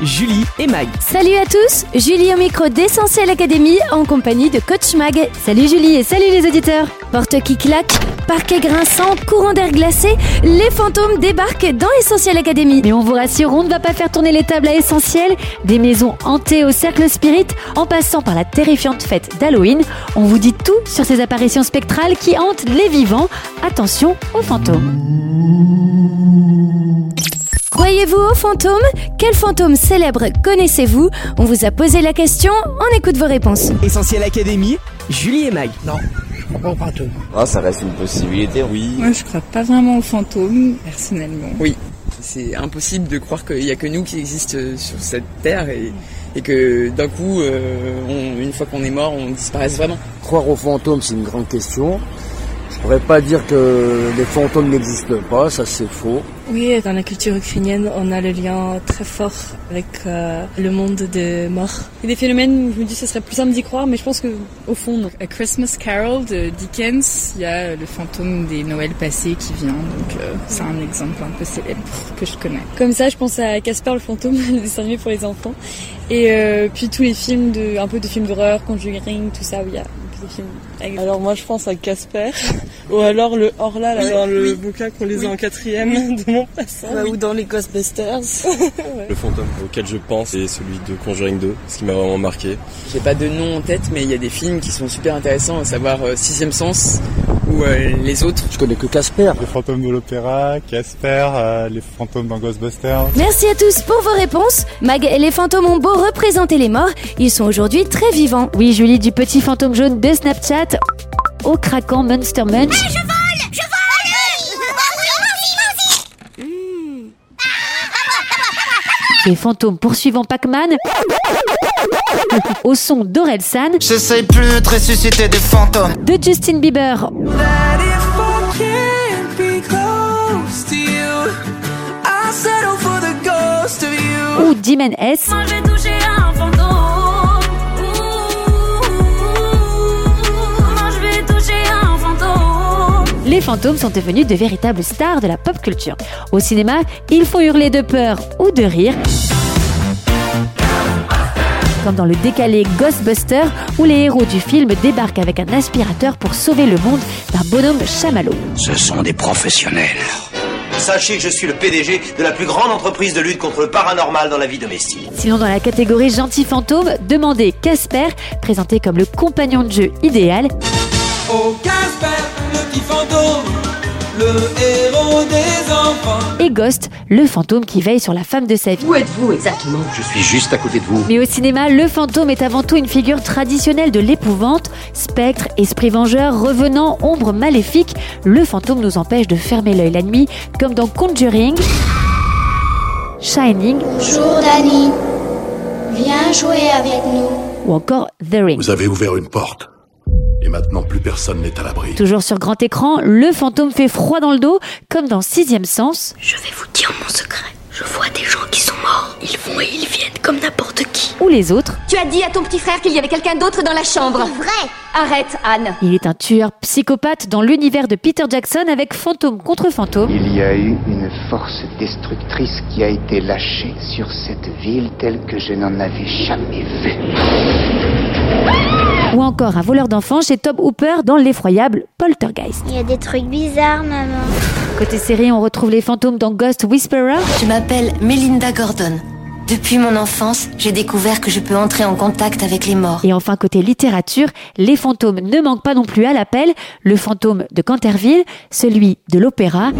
Julie et Mag. Salut à tous, Julie au micro d'Essentiel Academy en compagnie de Coach Mag. Salut Julie et salut les auditeurs. Porte qui claque, parquet grinçant, courant d'air glacé, les fantômes débarquent dans Essentiel Academy. Mais on vous rassure, on ne va pas faire tourner les tables à Essentiel. Des maisons hantées au cercle spirit, en passant par la terrifiante fête d'Halloween, on vous dit tout sur ces apparitions spectrales qui hantent les vivants. Attention aux fantômes. Croyez-vous aux fantômes Quel fantôme célèbre connaissez-vous? On vous a posé la question, on écoute vos réponses. Essentiel Académie. Julie et Mag. Non, je crois pas aux fantômes. Ah, ça reste une possibilité, oui. Moi, je crois pas vraiment aux fantômes, personnellement. Oui, c'est impossible de croire qu'il n'y a que nous qui existent sur cette terre et, et que d'un coup, euh, on- une fois qu'on est mort, on disparaisse vraiment. Croire aux fantômes, c'est une grande question. Je pourrais pas dire que les fantômes n'existent pas, ça c'est faux. Oui, dans la culture ukrainienne, on a le lien très fort avec euh, le monde des morts. Il y a des phénomènes où je me dis que ce serait plus simple d'y croire, mais je pense que au fond, non. A Christmas Carol de Dickens, il y a le fantôme des Noëls passés qui vient, donc euh, c'est un exemple un peu célèbre que je connais. Comme ça, je pense à Casper le fantôme, le dessin animé pour les enfants. Et euh, puis tous les films, de, un peu de films d'horreur, Conjuring, tout ça, où il y a films avec Alors moi je pense à Casper ou alors le Orla là, dans le bouquin qu'on lisait en quatrième de mon passant. ou dans les Ghostbusters. Le fantôme auquel je pense, c'est celui de Conjuring 2, ce qui m'a vraiment marqué. J'ai pas de nom en tête, mais il y a des films qui sont super intéressants, à savoir euh, Sixième Sens ou euh, les autres. Je connais que Casper. Les fantômes de l'opéra, Casper, euh, les fantômes dans Ghostbusters. Merci à tous pour vos réponses. Mag et les fantômes ont beau représenter les morts, ils sont aujourd'hui très vivants. Oui, Julie du petit fantôme jaune de Snapchat au craquant Monster Munch. Les fantômes poursuivant Pac-Man au son d'Orelsan J'essaye plus de ressusciter des fantômes. de Justin Bieber ou Dimen S Les fantômes sont devenus de véritables stars de la pop culture. Au cinéma, ils font hurler de peur ou de rire. Comme dans le décalé Ghostbuster, où les héros du film débarquent avec un aspirateur pour sauver le monde d'un bonhomme chamallow. Ce sont des professionnels. Sachez que je suis le PDG de la plus grande entreprise de lutte contre le paranormal dans la vie domestique. Sinon, dans la catégorie gentil fantôme, demandez Casper, présenté comme le compagnon de jeu idéal. Oh Casper, le petit fantôme, le héros des enfants. et Ghost, le fantôme qui veille sur la femme de sa vie. Où êtes-vous exactement? Je suis juste à côté de vous. Mais au cinéma, le fantôme est avant tout une figure traditionnelle de l'épouvante. Spectre, esprit vengeur, revenant, ombre maléfique, le fantôme nous empêche de fermer l'œil la nuit, comme dans Conjuring, Shining Bonjour Danny. Viens jouer avec nous. ou encore The Ring. Vous avez ouvert une porte. Et maintenant, plus personne n'est à l'abri. Toujours sur grand écran, le fantôme fait froid dans le dos, comme dans Sixième Sens, Je vais vous dire mon secret. Je vois des gens qui sont morts. Ils vont et ils viennent comme n'importe qui. ou les autres. Tu as dit à ton petit frère qu'il y avait quelqu'un d'autre dans la chambre. Vrai. Arrête, Anne. Il est un tueur psychopathe dans l'univers de Peter Jackson avec fantôme contre fantôme. Il y a eu une force destructrice qui a été lâchée sur cette ville telle que je n'en avais jamais vue. Ou encore un voleur d'enfants chez Top Hooper dans l'effroyable Poltergeist. Il y a des trucs bizarres, maman. Côté série, on retrouve les fantômes dans Ghost Whisperer, Je m'appelle Melinda Gordon. Depuis mon enfance, j'ai découvert que je peux entrer en contact avec les morts. Et enfin, côté littérature, les fantômes ne manquent pas non plus à l'appel. Le fantôme de Canterville, celui de l'opéra,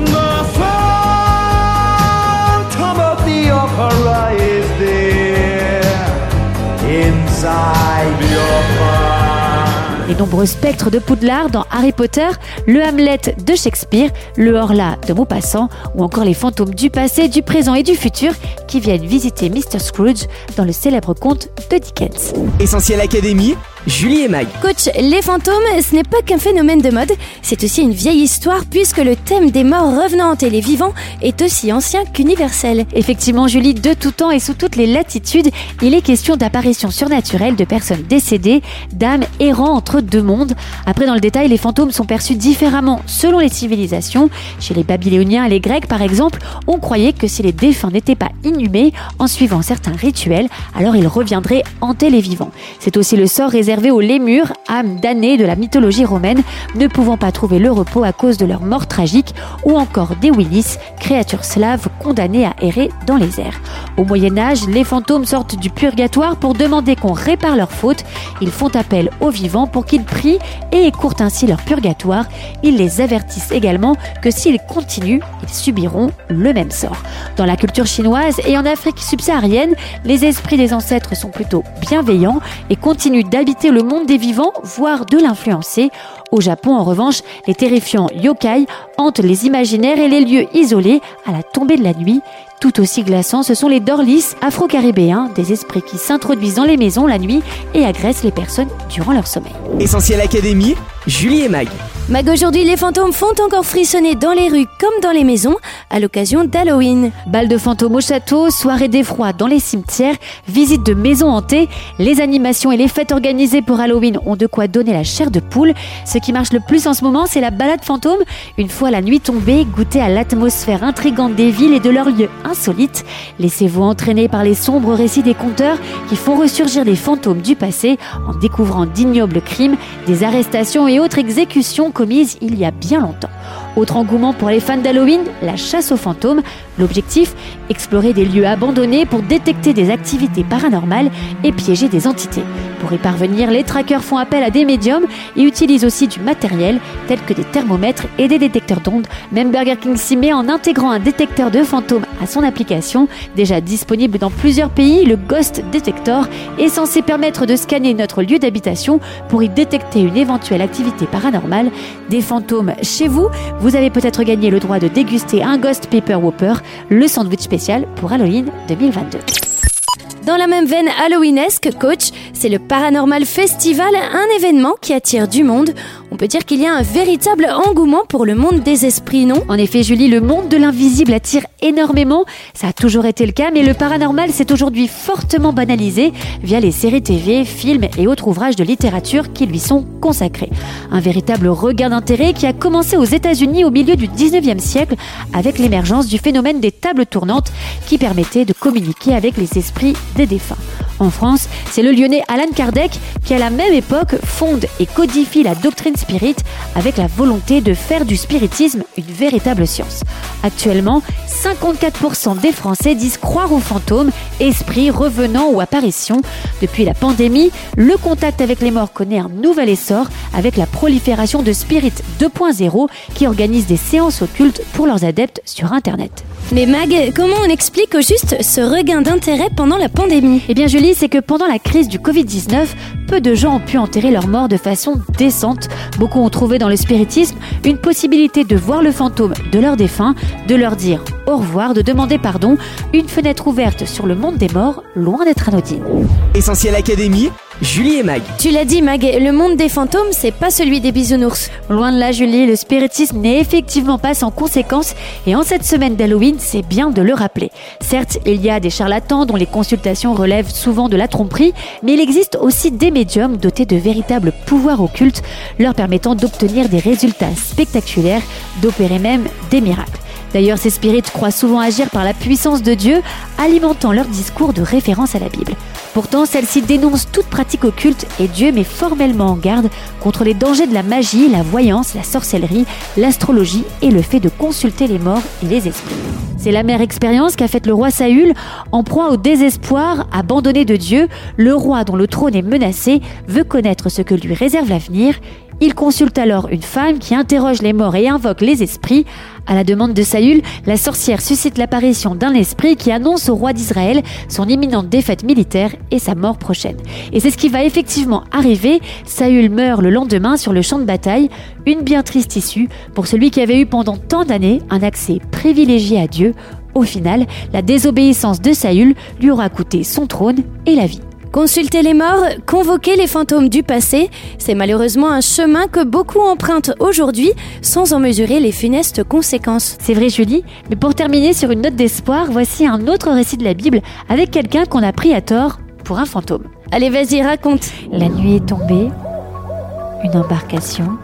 les nombreux spectres de Poudlard dans Harry Potter, le Hamlet de Shakespeare, le Horla de Maupassant, ou encore les fantômes du passé, du présent et du futur qui viennent visiter Mr. Scrooge dans le célèbre conte de Dickens. Essentiel Académie. Julie et Mag. Coach, les fantômes, ce n'est pas qu'un phénomène de mode, c'est aussi une vieille histoire puisque le thème des morts revenantes et les vivants est aussi ancien qu'universel. Effectivement, Julie, de tout temps et sous toutes les latitudes, il est question d'apparitions surnaturelles de personnes décédées, d'âmes errant entre deux mondes. Après, dans le détail, les fantômes sont perçus différemment selon les civilisations. Chez les Babyloniens et les Grecs, par exemple, on croyait que si les défunts n'étaient pas inhumés en suivant certains rituels, alors ils reviendraient hanter les vivants. C'est aussi le sort réservé aux lémures, âmes damnées de la mythologie romaine, ne pouvant pas trouver le repos à cause de leur mort tragique, ou encore des Willis, créatures slaves condamnées à errer dans les airs. Au Moyen Âge, les fantômes sortent du purgatoire pour demander qu'on répare leurs fautes. Ils font appel aux vivants pour qu'ils prient et écourtent ainsi leur purgatoire. Ils les avertissent également que s'ils continuent, ils subiront le même sort. Dans la culture chinoise et en Afrique subsaharienne, les esprits des ancêtres sont plutôt bienveillants et continuent d'habiter le monde des vivants, voire de l'influencer. Au Japon, en revanche, les terrifiants yokai hantent les imaginaires et les lieux isolés à la tombée de la nuit. Tout aussi glaçants, ce sont les dorlis afro-caribéens, des esprits qui s'introduisent dans les maisons la nuit et agressent les personnes durant leur sommeil. Essentiel Académie, Julie et Mag. Mag, aujourd'hui, les fantômes font encore frissonner dans les rues comme dans les maisons à l'occasion d'Halloween. Bal de fantômes au château, soirée d'effroi dans les cimetières, visite de maisons hantées, les animations et les fêtes organisées pour Halloween ont de quoi donner la chair de poule. Ce qui marche le plus en ce moment, c'est la balade fantôme. Une fois la nuit tombée, goûter à l'atmosphère intrigante des villes et de leurs lieux insolites. Laissez-vous entraîner par les sombres récits des conteurs qui font ressurgir les fantômes du passé en découvrant d'ignobles crimes, des arrestations et autres exécutions commises il y a bien longtemps. Autre engouement pour les fans d'Halloween, la chasse aux fantômes. L'objectif, explorer des lieux abandonnés pour détecter des activités paranormales et piéger des entités. Pour y parvenir, les trackers font appel à des médiums et utilisent aussi du matériel tel que des thermomètres et des détecteurs d'ondes. Même Burger King s'y met en intégrant un détecteur de fantômes à son application. Déjà disponible dans plusieurs pays, le Ghost Detector est censé permettre de scanner notre lieu d'habitation pour y détecter une éventuelle activité paranormale. Des fantômes chez vous, vous avez peut-être gagné le droit de déguster un Ghost Pepper Whopper, le sandwich spécial pour Halloween 2022. Dans la même veine halloweenesque, coach, c'est le Paranormal Festival, un événement qui attire du monde. On peut dire qu'il y a un véritable engouement pour le monde des esprits, non? En effet, Julie, le monde de l'invisible attire énormément. Ça a toujours été le cas, mais le paranormal s'est aujourd'hui fortement banalisé via les séries TV, films et autres ouvrages de littérature qui lui sont consacrés. Un véritable regain d'intérêt qui a commencé aux États-Unis au milieu du 19e siècle avec l'émergence du phénomène des tables tournantes qui permettaient de communiquer avec les esprits des défunts. En France, c'est le lyonnais Alan Kardec qui, à la même époque, fonde et codifie la doctrine spirit avec la volonté de faire du spiritisme une véritable science. Actuellement, 54% des Français disent croire aux fantômes, esprits, revenants ou apparitions. Depuis la pandémie, le contact avec les morts connaît un nouvel essor avec la prolifération de Spirit 2.0 qui organise des séances occultes pour leurs adeptes sur Internet. Mais Mag, comment on explique au juste ce regain d'intérêt pendant la pandémie? Eh bien Julie, c'est que pendant la crise du Covid-19, peu de gens ont pu enterrer leurs morts de façon décente. Beaucoup ont trouvé dans le spiritisme une possibilité de voir le fantôme de leurs défunts, de leur dire au revoir, de demander pardon, une fenêtre ouverte sur le monde des morts, loin d'être anodine. Essentiel Académie, Julie et Mag. Tu l'as dit Mag, le monde des fantômes, c'est pas celui des bisounours. Loin de là Julie, le spiritisme n'est effectivement pas sans conséquences et en cette semaine d'Halloween, c'est bien de le rappeler. Certes, il y a des charlatans dont les consultations relèvent souvent de la tromperie, mais il existe aussi des médiums dotés de véritables pouvoirs occultes, leur permettant d'obtenir des résultats spectaculaires, d'opérer même des miracles. D'ailleurs, ces spirites croient souvent agir par la puissance de Dieu, alimentant leur discours de référence à la Bible. Pourtant, celle-ci dénonce toute pratique occulte et Dieu met formellement en garde contre les dangers de la magie, la voyance, la sorcellerie, l'astrologie et le fait de consulter les morts et les esprits. C'est la mère expérience qu'a faite le roi Saül en proie au désespoir, abandonné de Dieu. Le roi dont le trône est menacé veut connaître ce que lui réserve l'avenir. Il consulte alors une femme qui interroge les morts et invoque les esprits. À la demande de Saül, la sorcière suscite l'apparition d'un esprit qui annonce au roi d'Israël son imminente défaite militaire et sa mort prochaine. Et c'est ce qui va effectivement arriver. Saül meurt le lendemain sur le champ de bataille, une bien triste issue pour celui qui avait eu pendant tant d'années un accès privilégié à Dieu. Au final, la désobéissance de Saül lui aura coûté son trône et la vie. Consulter les morts, convoquer les fantômes du passé, c'est malheureusement un chemin que beaucoup empruntent aujourd'hui sans en mesurer les funestes conséquences. C'est vrai Julie, mais pour terminer sur une note d'espoir, voici un autre récit de la Bible avec quelqu'un qu'on a pris à tort pour un fantôme. Allez vas-y, raconte. La nuit est tombée, une embarcation,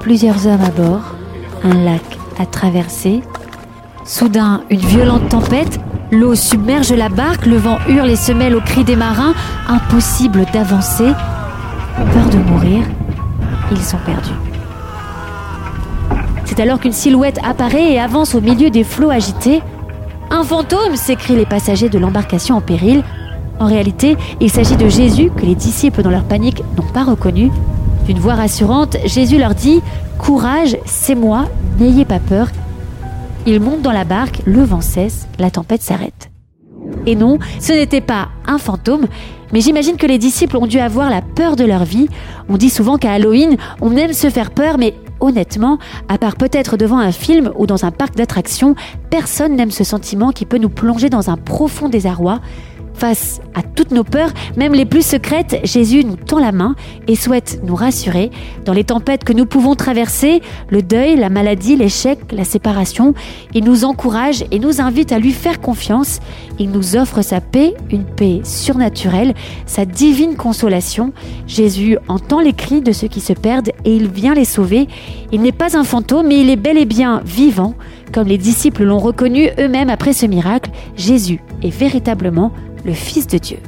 plusieurs hommes à bord, un lac à traverser. Soudain, une violente tempête, l'eau submerge la barque, le vent hurle et se mêle aux cris des marins, impossible d'avancer. Peur de mourir, ils sont perdus. C'est alors qu'une silhouette apparaît et avance au milieu des flots agités. Un fantôme s'écrient les passagers de l'embarcation en péril. En réalité, il s'agit de Jésus que les disciples, dans leur panique, n'ont pas reconnu. D'une voix rassurante, Jésus leur dit Courage, c'est moi, n'ayez pas peur. Ils montent dans la barque, le vent cesse, la tempête s'arrête. Et non, ce n'était pas un fantôme, mais j'imagine que les disciples ont dû avoir la peur de leur vie. On dit souvent qu'à Halloween, on aime se faire peur, mais honnêtement, à part peut-être devant un film ou dans un parc d'attractions, personne n'aime ce sentiment qui peut nous plonger dans un profond désarroi. Face à toutes nos peurs, même les plus secrètes, Jésus nous tend la main et souhaite nous rassurer. Dans les tempêtes que nous pouvons traverser, le deuil, la maladie, l'échec, la séparation, il nous encourage et nous invite à lui faire confiance. Il nous offre sa paix, une paix surnaturelle, sa divine consolation. Jésus entend les cris de ceux qui se perdent et il vient les sauver. Il n'est pas un fantôme, mais il est bel et bien vivant. Comme les disciples l'ont reconnu eux-mêmes après ce miracle, Jésus est véritablement le Fils de Dieu.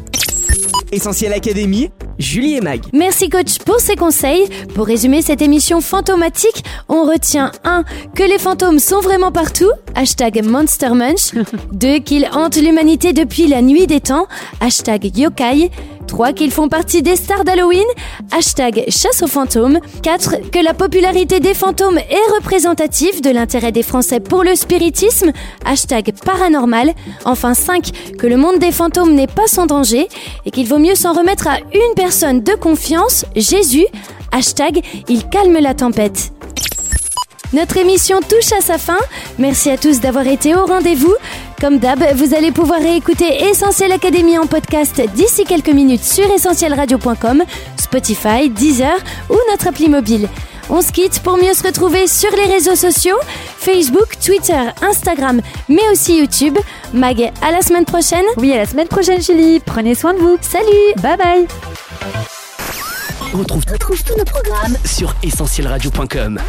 Essentiel Académie, Julie et Mag. Merci coach pour ces conseils. Pour résumer cette émission fantomatique, on retient 1. Que les fantômes sont vraiment partout. Hashtag Monster Munch. 2. Qu'ils hantent l'humanité depuis la nuit des temps. Hashtag Yokai. 3. Qu'ils font partie des stars d'Halloween. Hashtag chasse aux fantômes. 4. Que la popularité des fantômes est représentative de l'intérêt des Français pour le spiritisme. Hashtag paranormal. Enfin 5. Que le monde des fantômes n'est pas sans danger et qu'il vaut mieux s'en remettre à une personne de confiance, Jésus. Hashtag il calme la tempête. Notre émission touche à sa fin. Merci à tous d'avoir été au rendez-vous. Comme d'hab, vous allez pouvoir réécouter Essentiel Académie en podcast d'ici quelques minutes sur essentielradio.com, Spotify, Deezer ou notre appli mobile. On se quitte pour mieux se retrouver sur les réseaux sociaux, Facebook, Twitter, Instagram, mais aussi YouTube. Mag, à la semaine prochaine. Oui, à la semaine prochaine, Julie. Prenez soin de vous. Salut. Bye bye. On retrouve, tous nos programmes sur essentielradio.com.